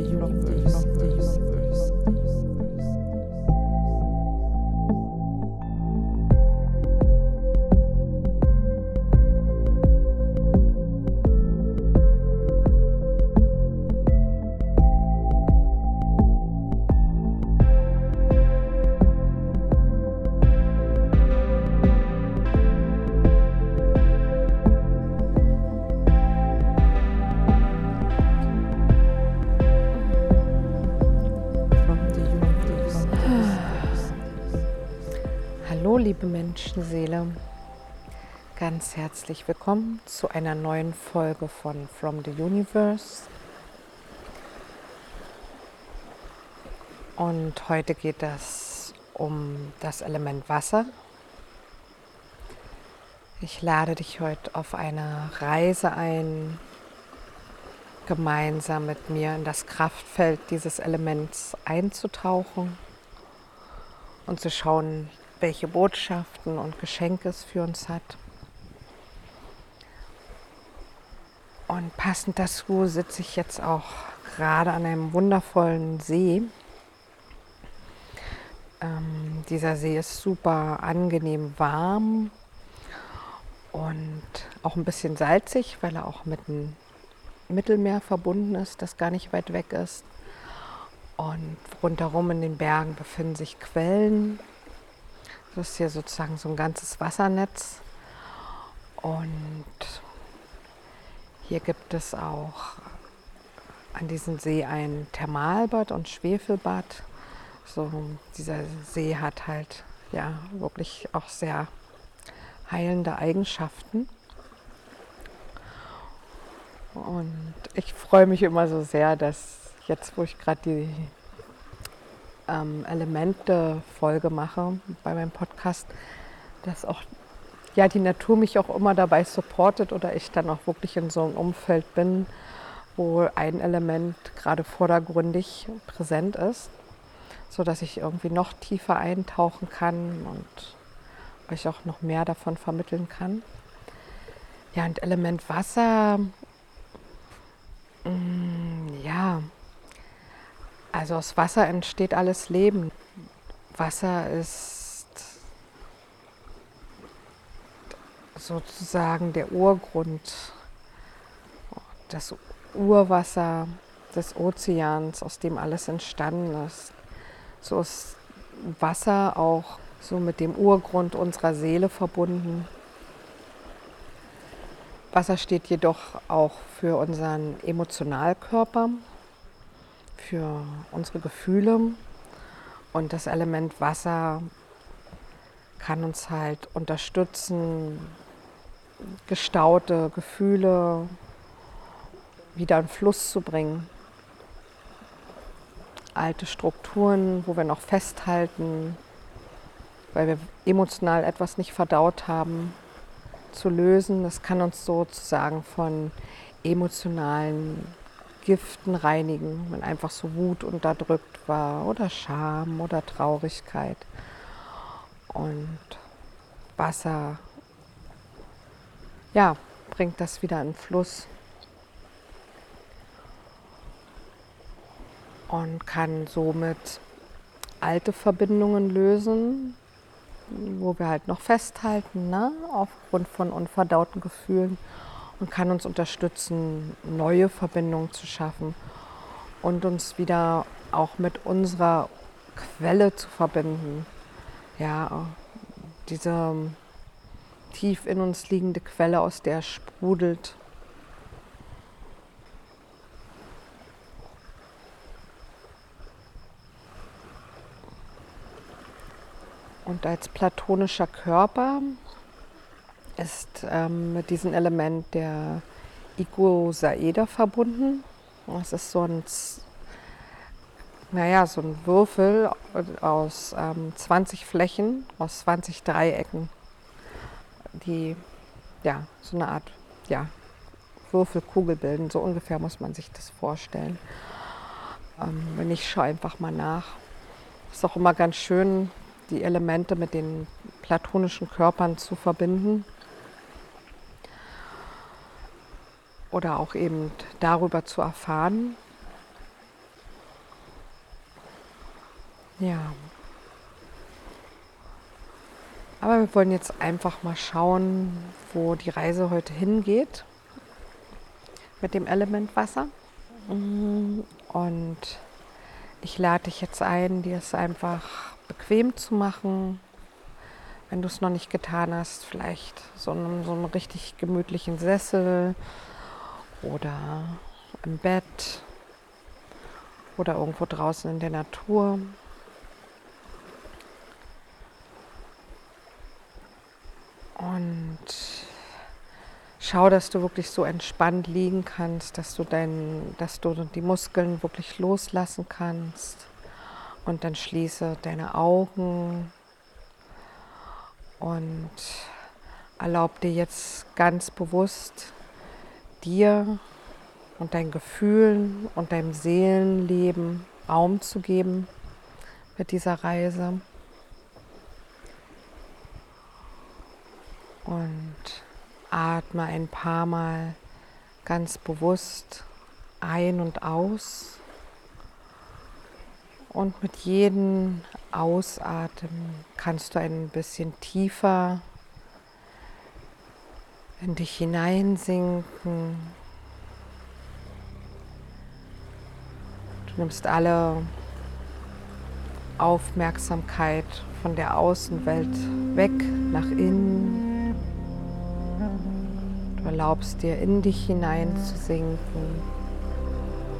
universe. Menschenseele, ganz herzlich willkommen zu einer neuen Folge von From the Universe. Und heute geht es um das Element Wasser. Ich lade dich heute auf eine Reise ein, gemeinsam mit mir in das Kraftfeld dieses Elements einzutauchen und zu schauen, welche Botschaften und Geschenke es für uns hat. Und passend dazu sitze ich jetzt auch gerade an einem wundervollen See. Ähm, dieser See ist super angenehm warm und auch ein bisschen salzig, weil er auch mit dem Mittelmeer verbunden ist, das gar nicht weit weg ist. Und rundherum in den Bergen befinden sich Quellen. Das ist hier sozusagen so ein ganzes Wassernetz. Und hier gibt es auch an diesem See ein Thermalbad und Schwefelbad. So, dieser See hat halt ja wirklich auch sehr heilende Eigenschaften. Und ich freue mich immer so sehr, dass jetzt, wo ich gerade die ähm, Elemente-Folge mache bei meinem Podcast, dass auch ja, die Natur mich auch immer dabei supportet oder ich dann auch wirklich in so einem Umfeld bin, wo ein Element gerade vordergründig präsent ist, sodass ich irgendwie noch tiefer eintauchen kann und euch auch noch mehr davon vermitteln kann. Ja, und Element Wasser, mm, ja, also aus Wasser entsteht alles Leben. Wasser ist sozusagen der Urgrund, das Urwasser des Ozeans, aus dem alles entstanden ist. So ist Wasser auch so mit dem Urgrund unserer Seele verbunden. Wasser steht jedoch auch für unseren Emotionalkörper, für unsere Gefühle und das Element Wasser kann uns halt unterstützen, gestaute Gefühle wieder in Fluss zu bringen. Alte Strukturen, wo wir noch festhalten, weil wir emotional etwas nicht verdaut haben, zu lösen. Das kann uns sozusagen von emotionalen Giften reinigen, wenn einfach so Wut unterdrückt war oder Scham oder Traurigkeit. Und Wasser ja, bringt das wieder in Fluss und kann somit alte Verbindungen lösen, wo wir halt noch festhalten, ne? aufgrund von unverdauten Gefühlen und kann uns unterstützen, neue Verbindungen zu schaffen und uns wieder auch mit unserer Quelle zu verbinden. Ja, diese tief in uns liegende Quelle, aus der sprudelt. Und als platonischer Körper ist ähm, mit diesem Element der Iguosaeder verbunden. Das ist so ein, naja, so ein Würfel aus ähm, 20 Flächen, aus 20 Dreiecken, die ja, so eine Art ja, Würfelkugel bilden. So ungefähr muss man sich das vorstellen. Ähm, wenn ich schaue einfach mal nach. Ist auch immer ganz schön, die Elemente mit den platonischen Körpern zu verbinden. Oder auch eben darüber zu erfahren. Ja. Aber wir wollen jetzt einfach mal schauen, wo die Reise heute hingeht mit dem Element Wasser. Mm, Und ich lade dich jetzt ein, dir es einfach bequem zu machen. Wenn du es noch nicht getan hast, vielleicht so einen, so einen richtig gemütlichen Sessel oder im Bett oder irgendwo draußen in der Natur. Und schau, dass du wirklich so entspannt liegen kannst, dass du, dein, dass du die Muskeln wirklich loslassen kannst. Und dann schließe deine Augen und erlaub dir jetzt ganz bewusst dir und deinen Gefühlen und deinem Seelenleben Raum zu geben mit dieser Reise. Und atme ein paar Mal ganz bewusst ein und aus. Und mit jedem Ausatmen kannst du ein bisschen tiefer in dich hineinsinken. Du nimmst alle Aufmerksamkeit von der Außenwelt weg nach innen. Du erlaubst dir in dich hinein zu sinken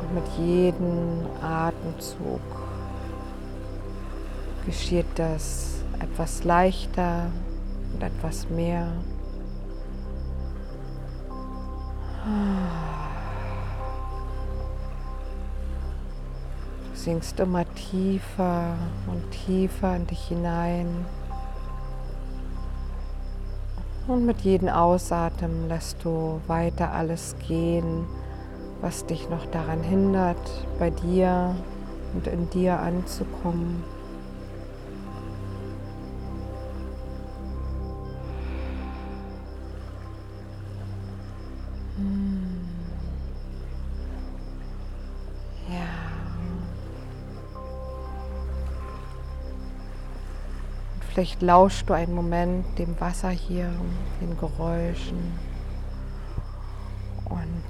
und mit jedem Atemzug geschieht das etwas leichter und etwas mehr. Du sinkst immer tiefer und tiefer in dich hinein. Und mit jedem Ausatmen lässt du weiter alles gehen, was dich noch daran hindert, bei dir und in dir anzukommen. Vielleicht lauschst du einen Moment dem Wasser hier, den Geräuschen. Und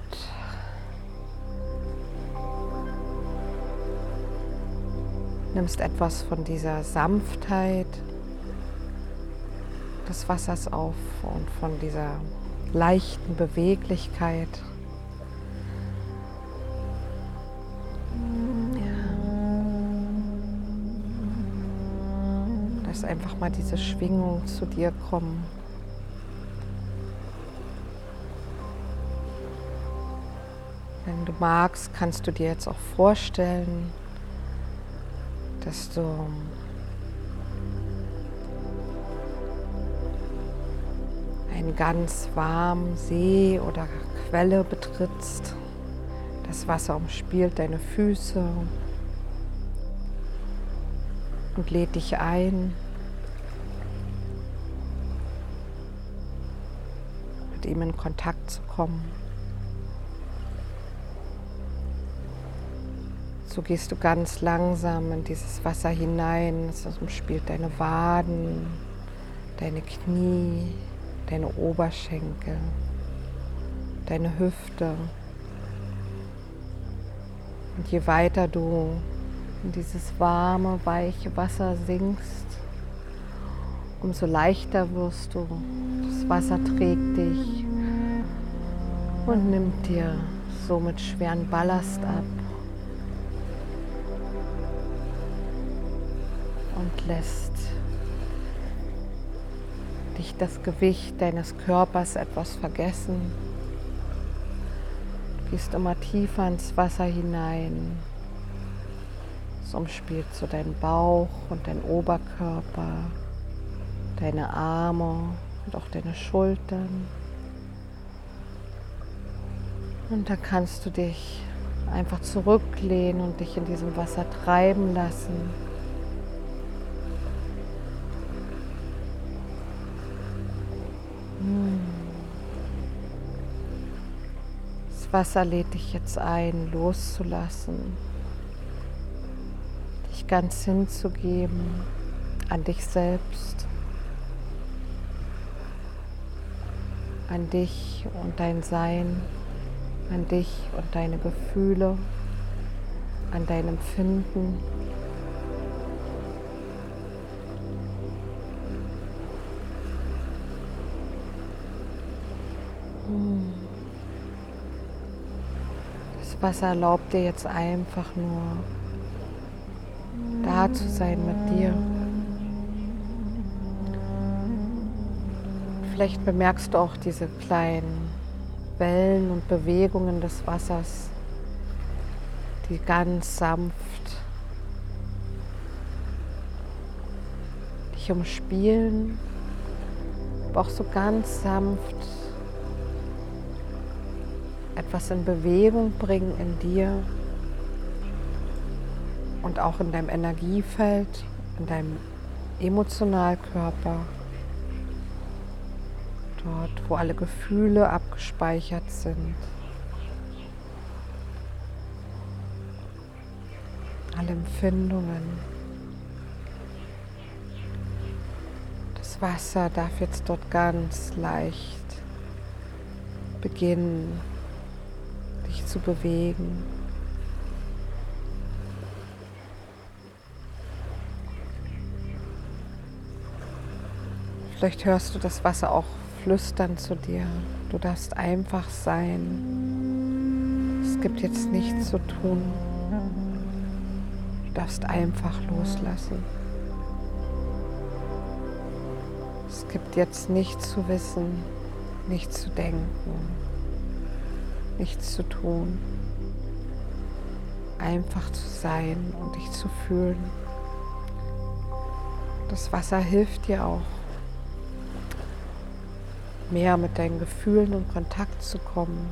nimmst etwas von dieser Sanftheit des Wassers auf und von dieser leichten Beweglichkeit. Lass einfach mal diese Schwingung zu dir kommen. Wenn du magst, kannst du dir jetzt auch vorstellen, dass du einen ganz warmen See oder Quelle betrittst. Das Wasser umspielt deine Füße und lädt dich ein, ihm in Kontakt zu kommen. So gehst du ganz langsam in dieses Wasser hinein. Es umspielt deine Waden, deine Knie, deine Oberschenkel, deine Hüfte. Und je weiter du in dieses warme, weiche Wasser sinkst, umso leichter wirst du. Das Wasser trägt dich und nimmt dir somit schweren Ballast ab. Und lässt dich das Gewicht deines Körpers etwas vergessen. Du gehst immer tiefer ins Wasser hinein. Es umspielt so deinen Bauch und deinen Oberkörper, deine Arme und auch deine Schultern. Und dann kannst du dich einfach zurücklehnen und dich in diesem Wasser treiben lassen. Das Wasser lädt dich jetzt ein, loszulassen, dich ganz hinzugeben an dich selbst, an dich und dein Sein, an dich und deine Gefühle, an dein Empfinden. Das Wasser erlaubt dir jetzt einfach nur da zu sein mit dir. Vielleicht bemerkst du auch diese kleinen Wellen und Bewegungen des Wassers, die ganz sanft dich umspielen, aber auch so ganz sanft etwas in Bewegung bringen in dir und auch in deinem Energiefeld, in deinem Emotionalkörper, dort, wo alle Gefühle abgespeichert sind. Alle Empfindungen. Das Wasser darf jetzt dort ganz leicht beginnen, dich zu bewegen. Vielleicht hörst du das Wasser auch flüstern zu dir. Du darfst einfach sein. Es gibt jetzt nichts zu tun. Du darfst einfach loslassen. Es gibt jetzt nichts zu wissen, nichts zu denken, nichts zu tun. Einfach zu sein und dich zu fühlen. Das Wasser hilft dir auch mehr mit deinen Gefühlen in Kontakt zu kommen.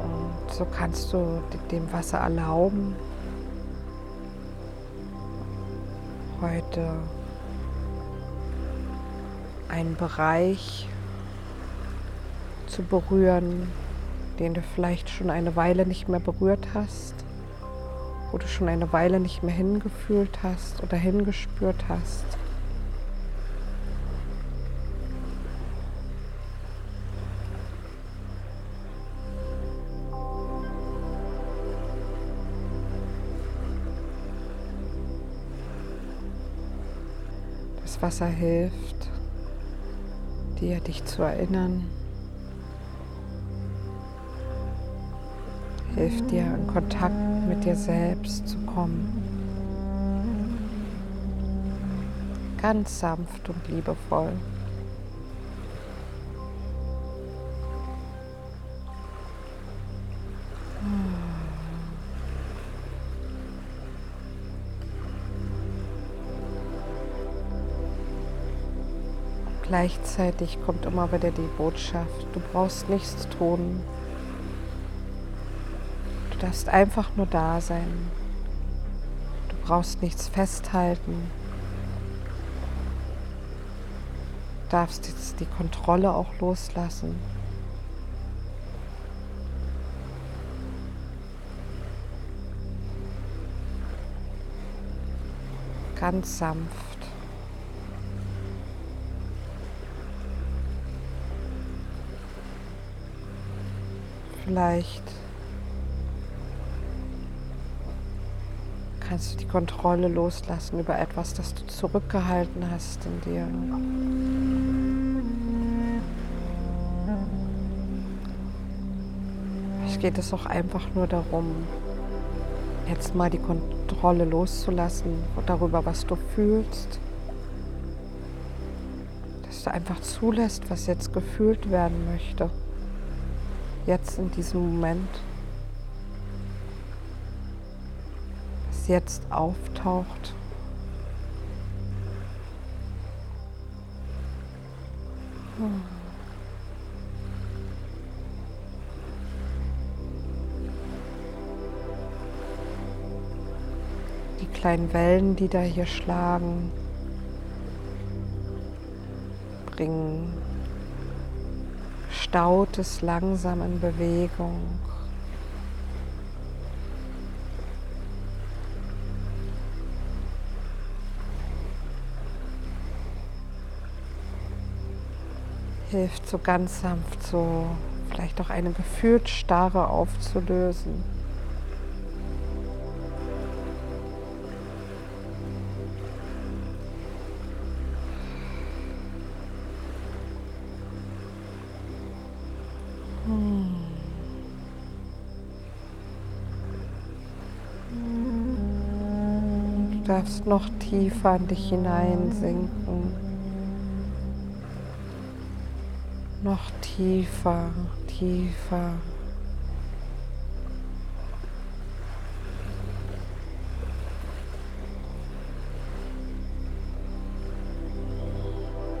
Und so kannst du dem Wasser erlauben, heute einen Bereich zu berühren, den du vielleicht schon eine Weile nicht mehr berührt hast wo du schon eine Weile nicht mehr hingefühlt hast oder hingespürt hast. Das Wasser hilft dir, dich zu erinnern. Hilft dir, in Kontakt mit dir selbst zu kommen. Ganz sanft und liebevoll. Gleichzeitig kommt immer wieder die Botschaft, du brauchst nichts tun, darfst einfach nur da sein. Du brauchst nichts festhalten. Du darfst jetzt die Kontrolle auch loslassen. Ganz sanft. Vielleicht kannst du die Kontrolle loslassen über etwas, das du zurückgehalten hast in dir. Vielleicht geht es auch einfach nur darum, jetzt mal die Kontrolle loszulassen darüber, was du fühlst. Dass du einfach zulässt, was jetzt gefühlt werden möchte. Jetzt in diesem Moment. Jetzt auftaucht. Die kleinen Wellen, die da hier schlagen, bringen Verstautes langsam in Bewegung. Hilft so ganz sanft so vielleicht auch eine Gefühlsstarre aufzulösen. Du darfst noch tiefer in dich hineinsinken. Tiefer, tiefer.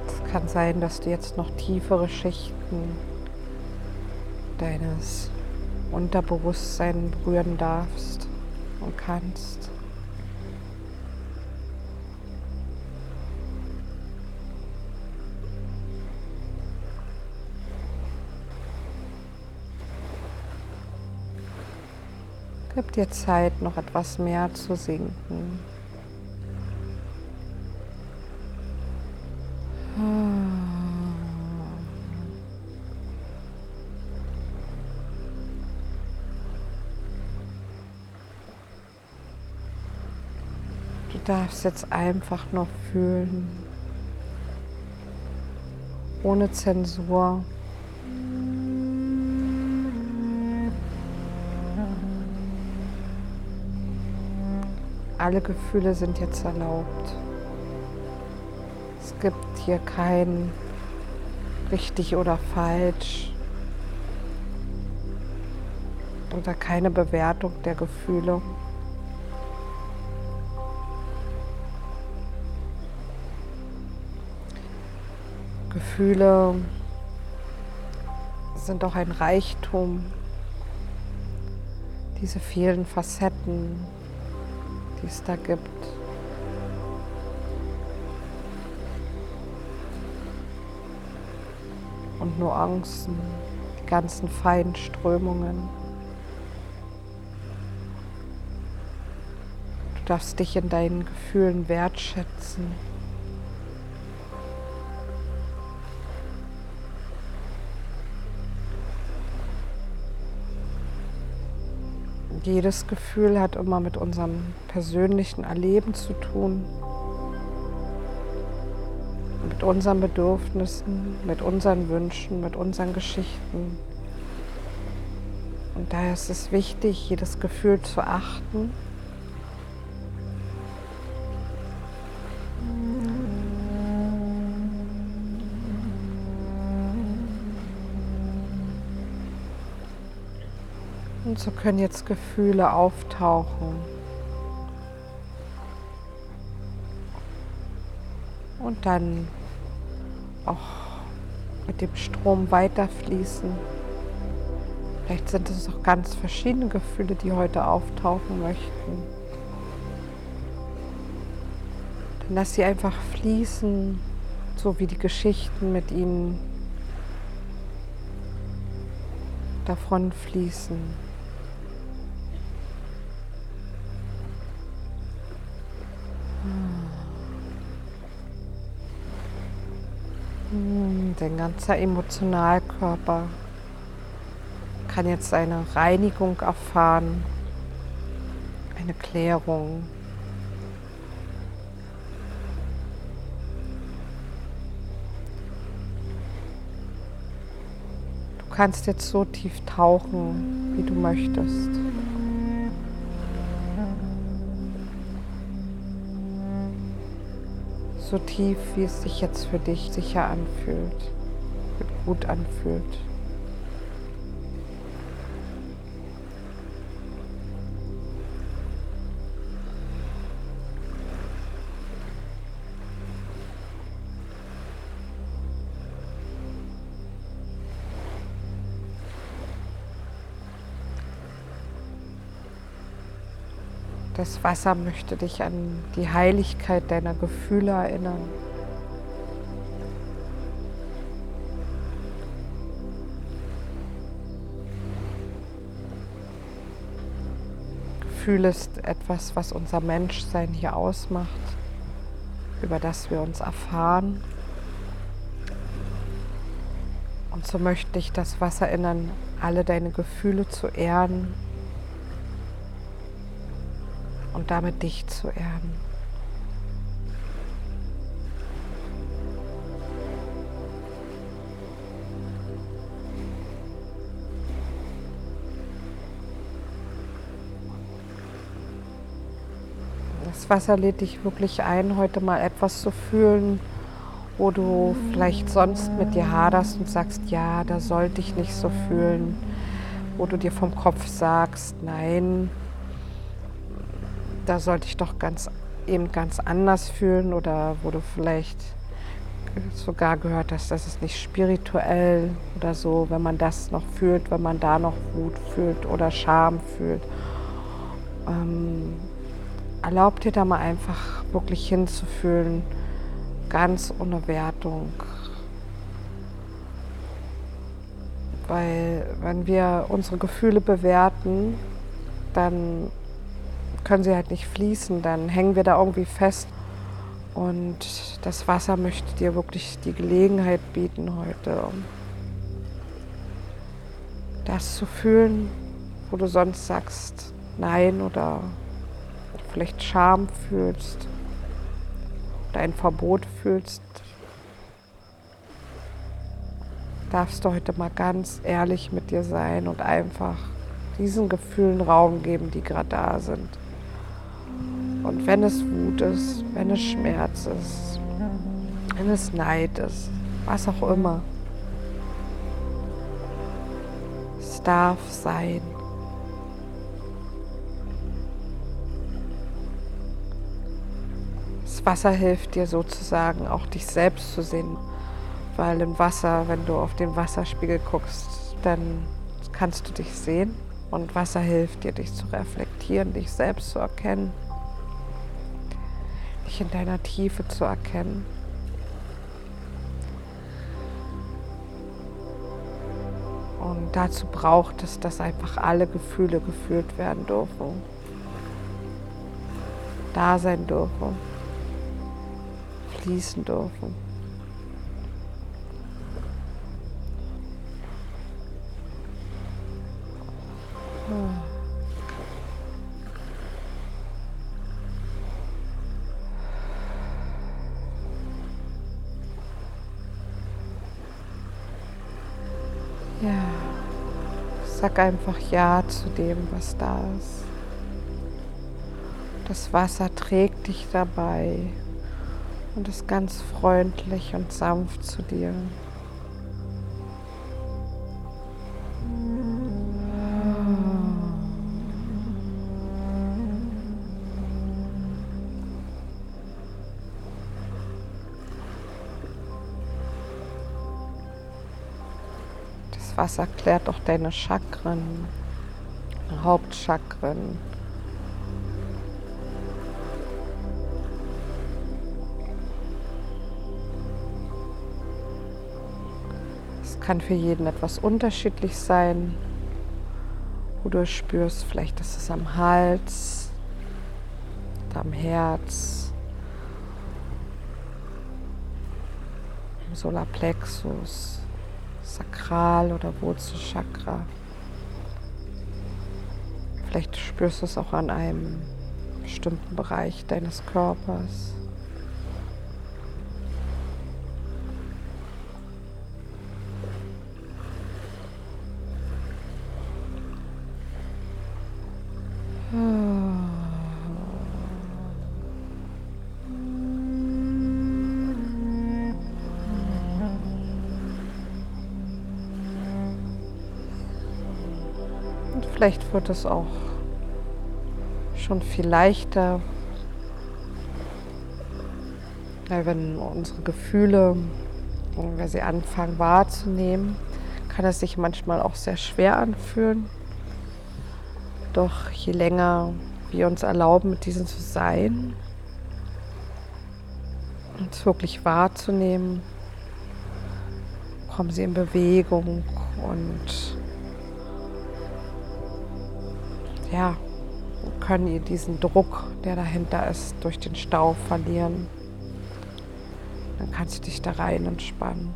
Es kann sein, dass du jetzt noch tiefere Schichten deines Unterbewusstseins berühren darfst und kannst. Gib dir Zeit, noch etwas mehr zu sinken. Du darfst jetzt einfach noch fühlen, ohne Zensur. Alle Gefühle sind jetzt erlaubt. Es gibt hier kein richtig oder falsch oder keine Bewertung der Gefühle. Gefühle sind auch ein Reichtum, diese vielen Facetten, die es da gibt. Und Nuancen, die ganzen feinen Strömungen. Du darfst dich in deinen Gefühlen wertschätzen. Jedes Gefühl hat immer mit unserem persönlichen Erleben zu tun, mit unseren Bedürfnissen, mit unseren Wünschen, mit unseren Geschichten. Und daher ist es wichtig, jedes Gefühl zu achten. Und so können jetzt Gefühle auftauchen. Und dann auch mit dem Strom weiterfließen. Vielleicht sind es auch ganz verschiedene Gefühle, die heute auftauchen möchten. Dann lass sie einfach fließen, so wie die Geschichten mit ihnen davon fließen. Dein ganzer Emotionalkörper kann jetzt eine Reinigung erfahren, eine Klärung. Du kannst jetzt so tief tauchen, wie du möchtest. So tief, wie es sich jetzt für dich sicher anfühlt, gut anfühlt. Das Wasser möchte dich an die Heiligkeit deiner Gefühle erinnern. Gefühl ist etwas, was unser Menschsein hier ausmacht, über das wir uns erfahren. Und so möchte ich das Wasser erinnern, alle deine Gefühle zu ehren und damit dich zu ehren. Das Wasser lädt dich wirklich ein, heute mal etwas zu fühlen, wo du vielleicht sonst mit dir haderst und sagst, ja, da sollte ich nicht so fühlen, wo du dir vom Kopf sagst, nein, da sollte ich doch ganz eben ganz anders fühlen oder wo du vielleicht sogar gehört hast, das ist nicht spirituell oder so, wenn man das noch fühlt, wenn man da noch Wut fühlt oder Scham fühlt. Ähm, erlaub dir da mal einfach wirklich hinzufühlen, ganz ohne Wertung. Weil wenn wir unsere Gefühle bewerten, dann können sie halt nicht fließen, dann hängen wir da irgendwie fest. Und das Wasser möchte dir wirklich die Gelegenheit bieten heute, das zu fühlen, wo du sonst sagst Nein oder vielleicht Scham fühlst oder ein Verbot fühlst. Darfst du heute mal ganz ehrlich mit dir sein und einfach diesen Gefühlen Raum geben, die gerade da sind. Und wenn es Wut ist, wenn es Schmerz ist, wenn es Neid ist, was auch immer, es darf sein. Das Wasser hilft dir sozusagen auch dich selbst zu sehen, weil im Wasser, wenn du auf den Wasserspiegel guckst, dann kannst du dich sehen. Und Wasser hilft dir, dich zu reflektieren, dich selbst zu erkennen dich in deiner Tiefe zu erkennen. Und dazu braucht es, dass einfach alle Gefühle gefühlt werden dürfen. Da sein dürfen. Fließen dürfen. Oh. Sag einfach Ja zu dem, was da ist. Das Wasser trägt dich dabei und ist ganz freundlich und sanft zu dir. Wasser klärt auch deine Chakren, Hauptchakren. Es kann für jeden etwas unterschiedlich sein, wo du spürst. Vielleicht ist es am Hals, am Herz, im Solarplexus. Sakral- oder Wurzelchakra. Vielleicht spürst du es auch an einem bestimmten Bereich deines Körpers. Vielleicht wird es auch schon viel leichter, wenn unsere Gefühle, wenn wir sie anfangen wahrzunehmen, kann es sich manchmal auch sehr schwer anfühlen. Doch je länger wir uns erlauben, mit diesen zu sein, uns wirklich wahrzunehmen, kommen sie in Bewegung und ja, können ihr diesen Druck, der dahinter ist, durch den Stau verlieren. Dann kannst du dich da rein entspannen.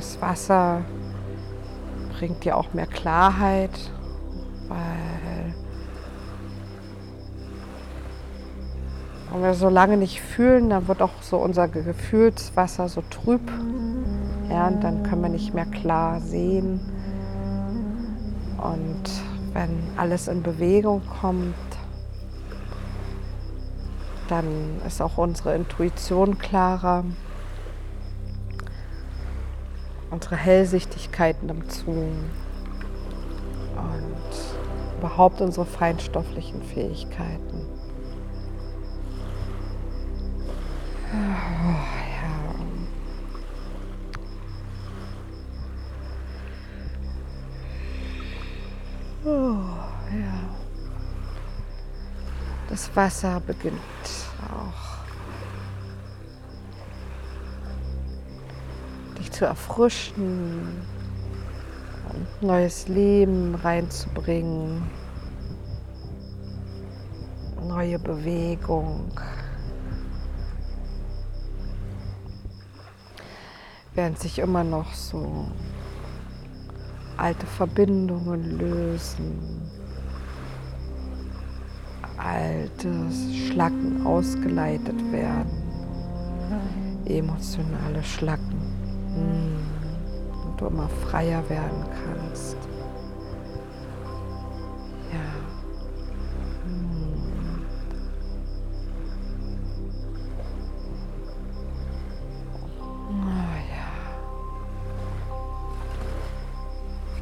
Das Wasser bringt dir auch mehr Klarheit, weil wenn wir so lange nicht fühlen, dann wird auch so unser Gefühlswasser so trüb. Ja, und dann können wir nicht mehr klar sehen. Und wenn alles in Bewegung kommt, dann ist auch unsere Intuition klarer unsere Hellsichtigkeit nimmt zu und überhaupt unsere feinstofflichen Fähigkeiten. Oh, ja. Oh, ja. Das Wasser beginnt zu erfrischen, neues Leben reinzubringen, neue Bewegung. Während sich immer noch so alte Verbindungen lösen, alte Schlacken ausgeleitet werden, emotionale Schlacken. Und du immer freier werden kannst. Ja. Ah.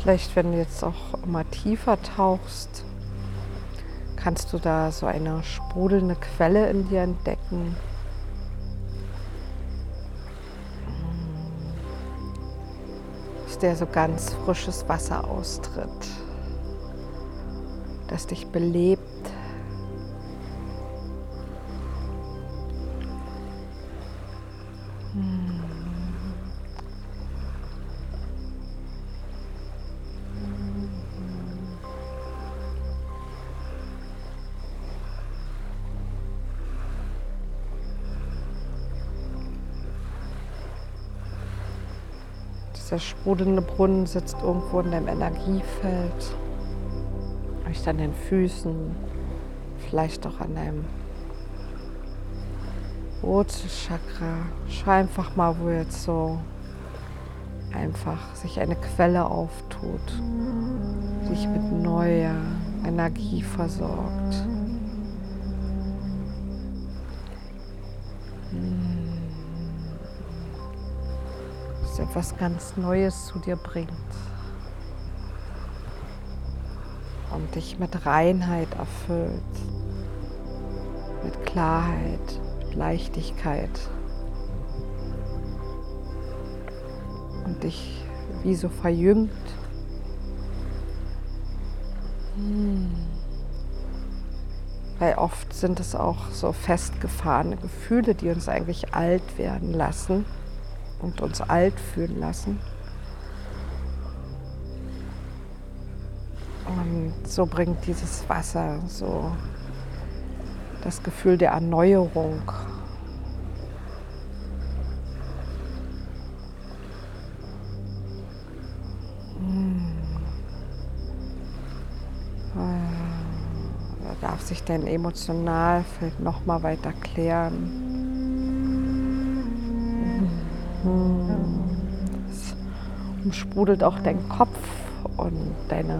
Vielleicht, wenn du jetzt auch immer tiefer tauchst, kannst du da so eine sprudelnde Quelle in dir entdecken. Der so ganz frisches Wasser austritt, das dich belebt. Dieser sprudelnde Brunnen sitzt irgendwo in deinem Energiefeld, vielleicht an den Füßen, vielleicht auch an deinem Wurzelchakra. Schau einfach mal, wo jetzt so einfach sich eine Quelle auftut, sich mit neuer Energie versorgt. Etwas ganz Neues zu dir bringt und dich mit Reinheit erfüllt, mit Klarheit, mit Leichtigkeit und dich wie so verjüngt. Hm. Weil oft sind es auch so festgefahrene Gefühle, die uns eigentlich alt werden lassen und uns alt fühlen lassen. Und so bringt dieses Wasser so das Gefühl der Erneuerung. Hm. Da darf sich dein Emotionalfeld noch mal weiter klären. Es umsprudelt auch dein Kopf und deine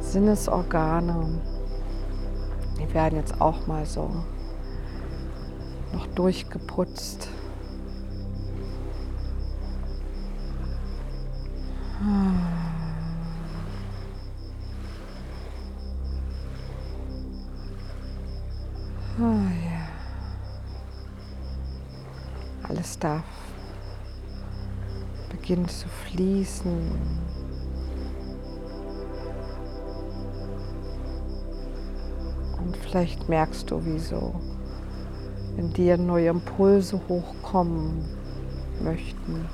Sinnesorgane. Die werden jetzt auch mal so noch durchgeputzt. Beginnt zu fließen. Und vielleicht merkst du, wie so in dir neue Impulse hochkommen möchten,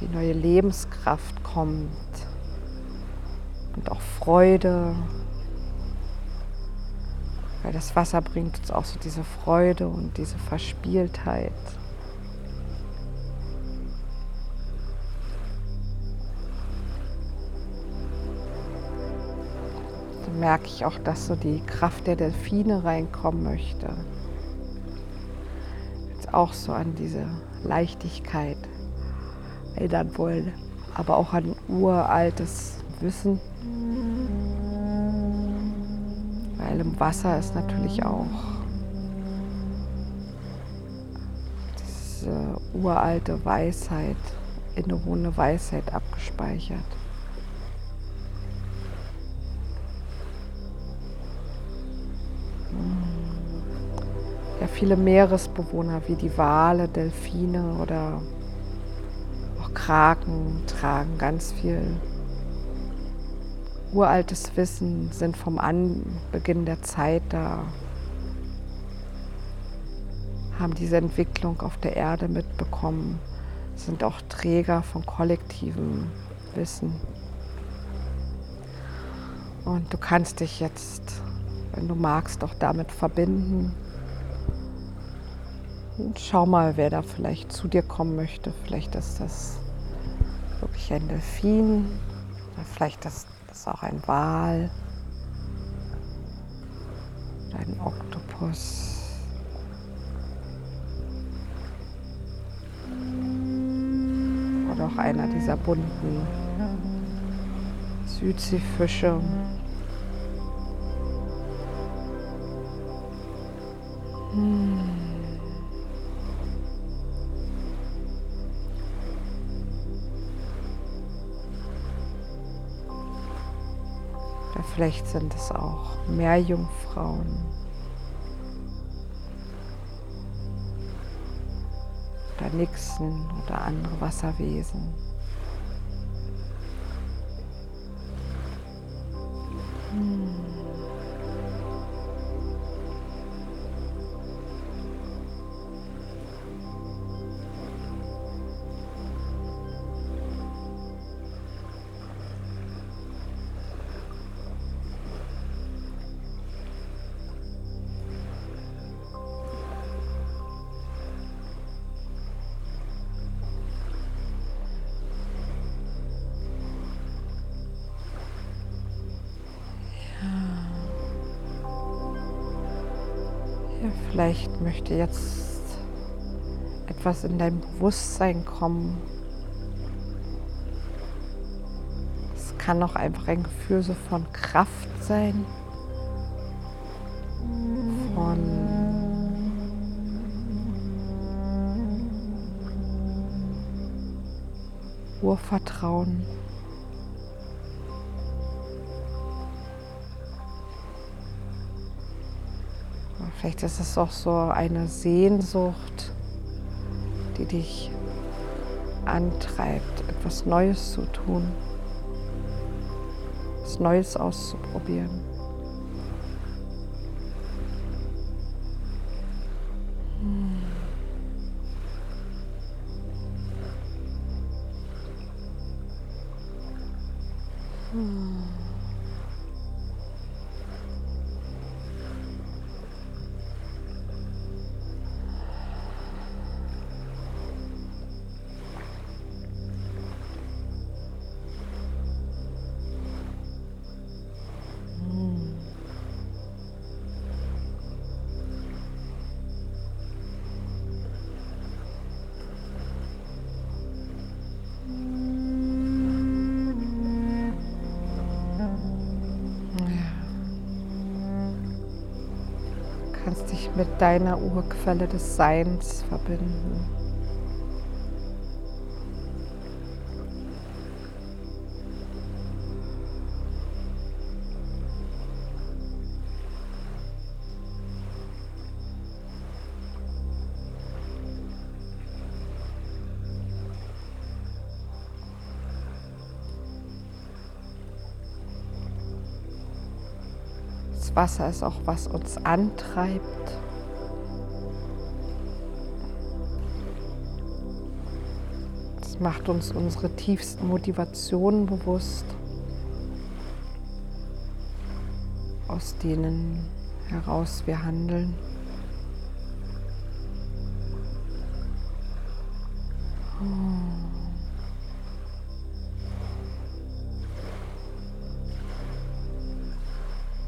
wie neue Lebenskraft kommt und auch Freude, weil das Wasser bringt uns auch so diese Freude und diese Verspieltheit. Merke ich auch, dass so die Kraft der Delfine reinkommen möchte. Jetzt auch so an diese Leichtigkeit erinnern wollen, aber auch an uraltes Wissen. Weil im Wasser ist natürlich auch diese uralte Weisheit, innewohnende Weisheit abgespeichert. Viele Meeresbewohner wie die Wale, Delfine oder auch Kraken tragen ganz viel uraltes Wissen, sind vom Anbeginn der Zeit da, haben diese Entwicklung auf der Erde mitbekommen, sind auch Träger von kollektivem Wissen. Und du kannst dich jetzt, wenn du magst, auch damit verbinden. Schau mal, wer da vielleicht zu dir kommen möchte. Vielleicht ist das wirklich ein Delfin, vielleicht ist das auch ein Wal oder ein Oktopus. Oder auch einer dieser bunten Südseefische. Hm. Vielleicht sind es auch Meerjungfrauen. Oder Nixen oder andere Wasserwesen. Vielleicht möchte jetzt etwas in dein Bewusstsein kommen. Es kann auch einfach ein Gefühl so von Kraft sein, von Urvertrauen. Vielleicht ist es auch so eine Sehnsucht, die dich antreibt, etwas Neues zu tun, etwas Neues auszuprobieren. mit deiner Urquelle des Seins verbinden. Das Wasser ist auch, was uns antreibt. Macht uns unsere tiefsten Motivationen bewusst, aus denen heraus wir handeln.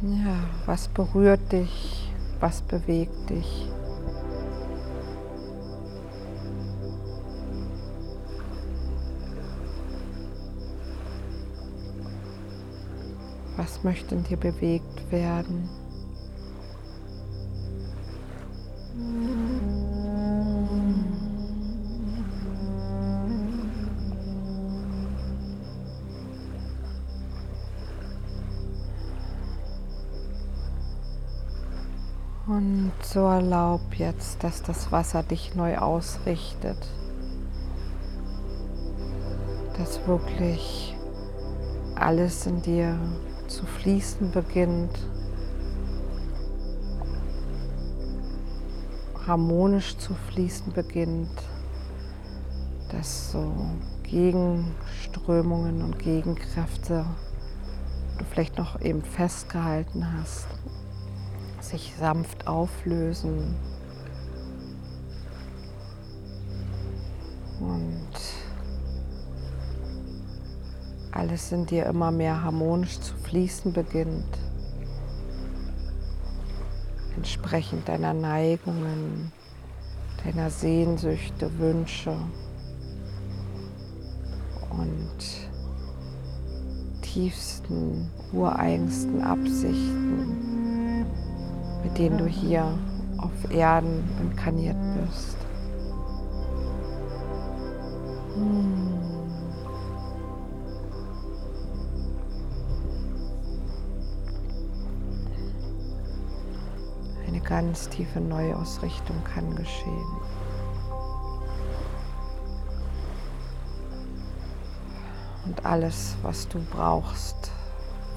Ja, was berührt dich? Was bewegt dich? Möchte in dir bewegt werden? Und so erlaub jetzt, dass das Wasser dich neu ausrichtet. Dass wirklich alles in dir zu fließen beginnt. Harmonisch zu fließen beginnt. Dass so Gegenströmungen und Gegenkräfte du vielleicht noch eben festgehalten hast, sich sanft auflösen alles in dir immer mehr harmonisch zu fließen beginnt, entsprechend deiner Neigungen, deiner Sehnsüchte, Wünsche. Und tiefsten, ureigensten Absichten mit denen du hier auf Erden inkarniert bist. Eine ganz tiefe Neuausrichtung kann geschehen. Und alles, was du brauchst,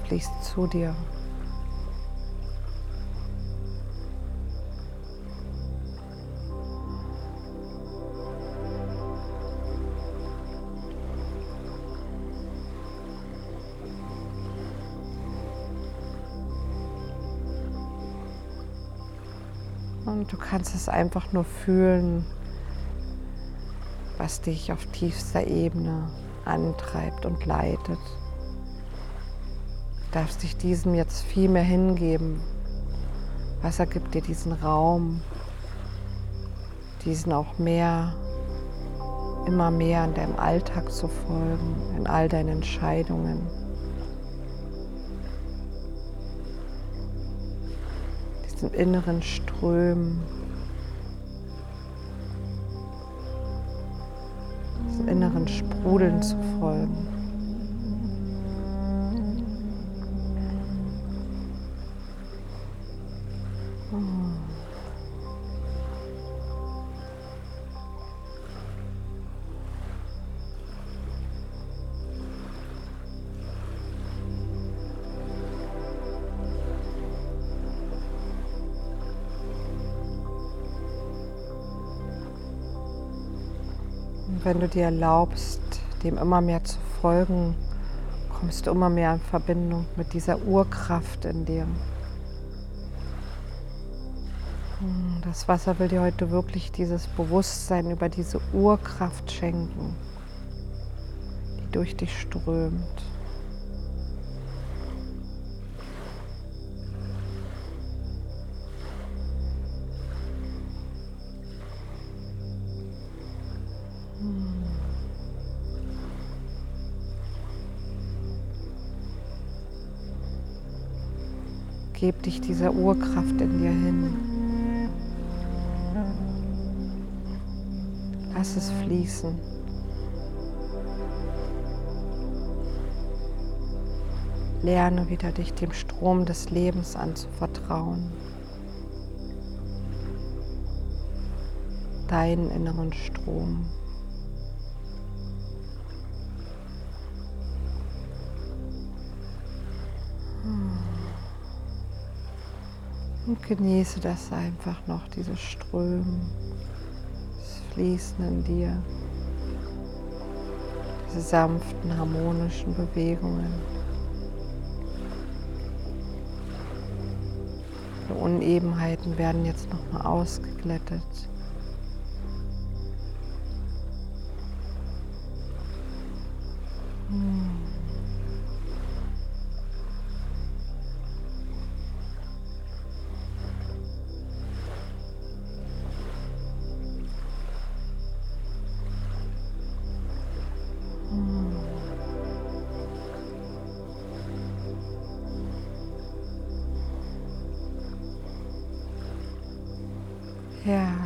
fließt zu dir. Du kannst es einfach nur fühlen, was dich auf tiefster Ebene antreibt und leitet. Du darfst dich diesem jetzt viel mehr hingeben. Wasser gibt dir diesen Raum, diesen auch mehr, immer mehr in deinem Alltag zu folgen, in all deinen Entscheidungen. Diesen inneren Strömen, diesen inneren Sprudeln zu folgen. Dir erlaubst, dem immer mehr zu folgen, kommst du immer mehr in Verbindung mit dieser Urkraft in dir. Hm, das Wasser will dir heute wirklich dieses Bewusstsein über diese Urkraft schenken, die durch dich strömt. Geb dich dieser Urkraft in dir hin. Lass es fließen. Lerne wieder dich dem Strom des Lebens anzuvertrauen. Deinen inneren Strom. Und genieße das einfach noch, dieses Strömen, das Fließen in dir, diese sanften, harmonischen Bewegungen. Die Unebenheiten werden jetzt nochmal ausgeglättet.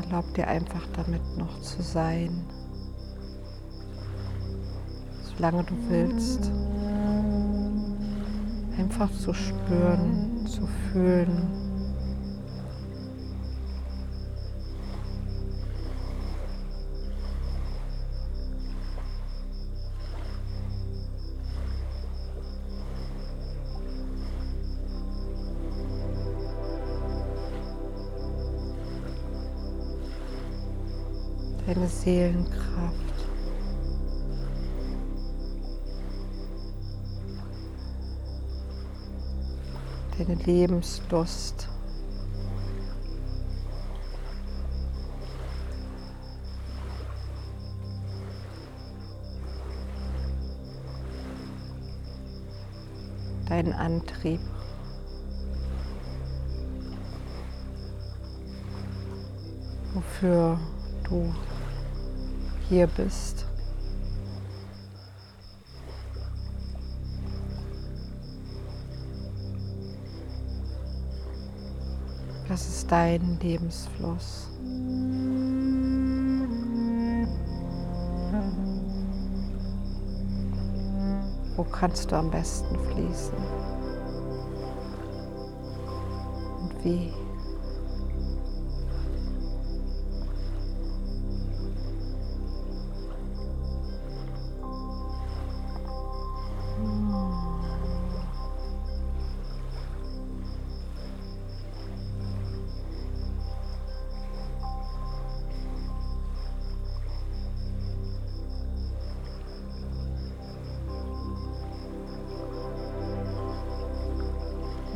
Erlaub dir einfach damit noch zu sein, solange du willst. Einfach zu spüren, zu fühlen. Seelenkraft. Deine Lebenslust. Dein Antrieb. Wofür du hier bist. Das ist dein Lebensfluss. Wo kannst du am besten fließen? Und wie?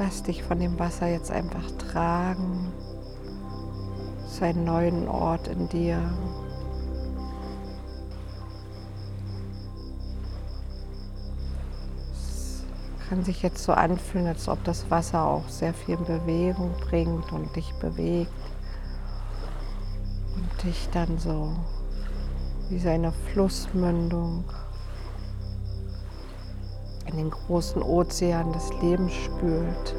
Lass dich von dem Wasser jetzt einfach tragen zu einem neuen Ort in dir. Es kann sich jetzt so anfühlen, als ob das Wasser auch sehr viel Bewegung bringt und dich bewegt und dich dann so wie seine Flussmündung in den großen Ozean des Lebens spült.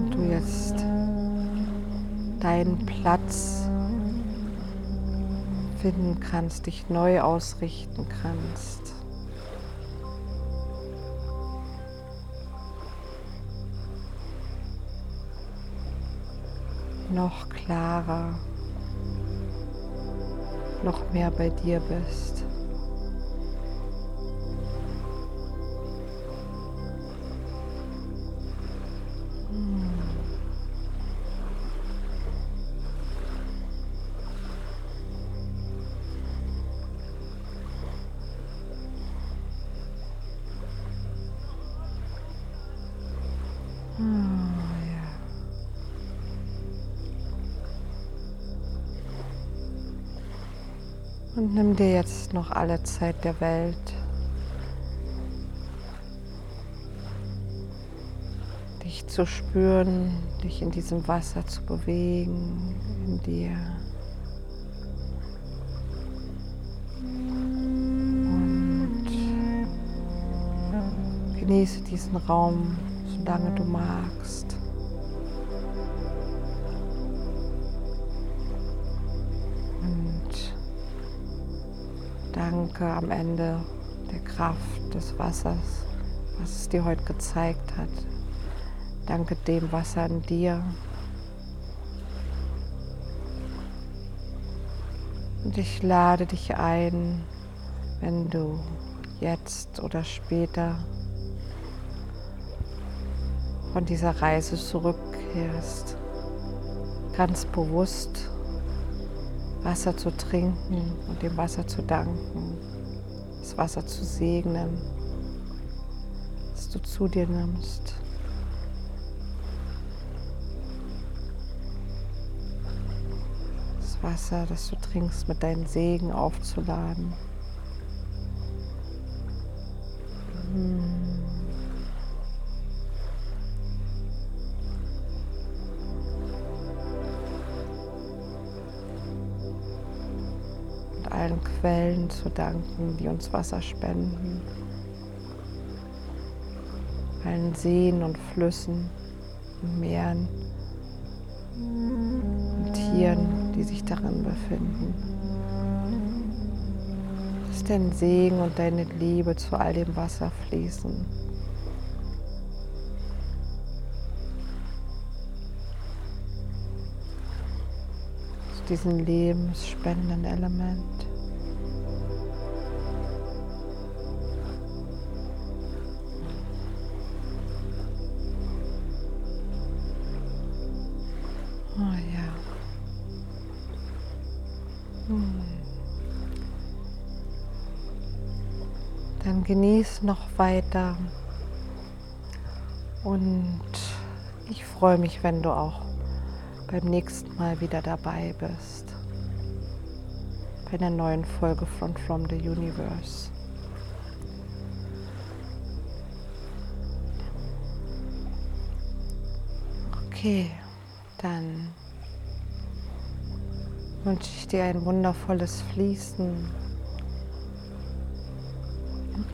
Und du jetzt deinen Platz finden kannst, dich neu ausrichten kannst. Klarer, noch mehr bei dir bist. Und nimm dir jetzt noch alle Zeit der Welt. Dich zu spüren, dich in diesem Wasser zu bewegen, in dir. Und genieße diesen Raum, solange du magst. Stärke am Ende, der Kraft des Wassers, was es dir heute gezeigt hat. Danke dem Wasser in dir. Und ich lade dich ein, wenn du jetzt oder später von dieser Reise zurückkehrst, ganz bewusst Wasser zu trinken und dem Wasser zu danken, das Wasser zu segnen, das du zu dir nimmst. Das Wasser, das du trinkst, mit deinen Segen aufzuladen. Hm. Allen Quellen zu danken, die uns Wasser spenden. Allen Seen und Flüssen und Meeren und Tieren, die sich darin befinden. Lass dein Segen und deine Liebe zu all dem Wasser fließen. Zu diesem lebensspendenden Element. Noch weiter. Und ich freue mich, wenn du auch beim nächsten Mal wieder dabei bist. Bei einer neuen Folge von From the Universe. Okay, dann wünsche ich dir ein wundervolles Fließen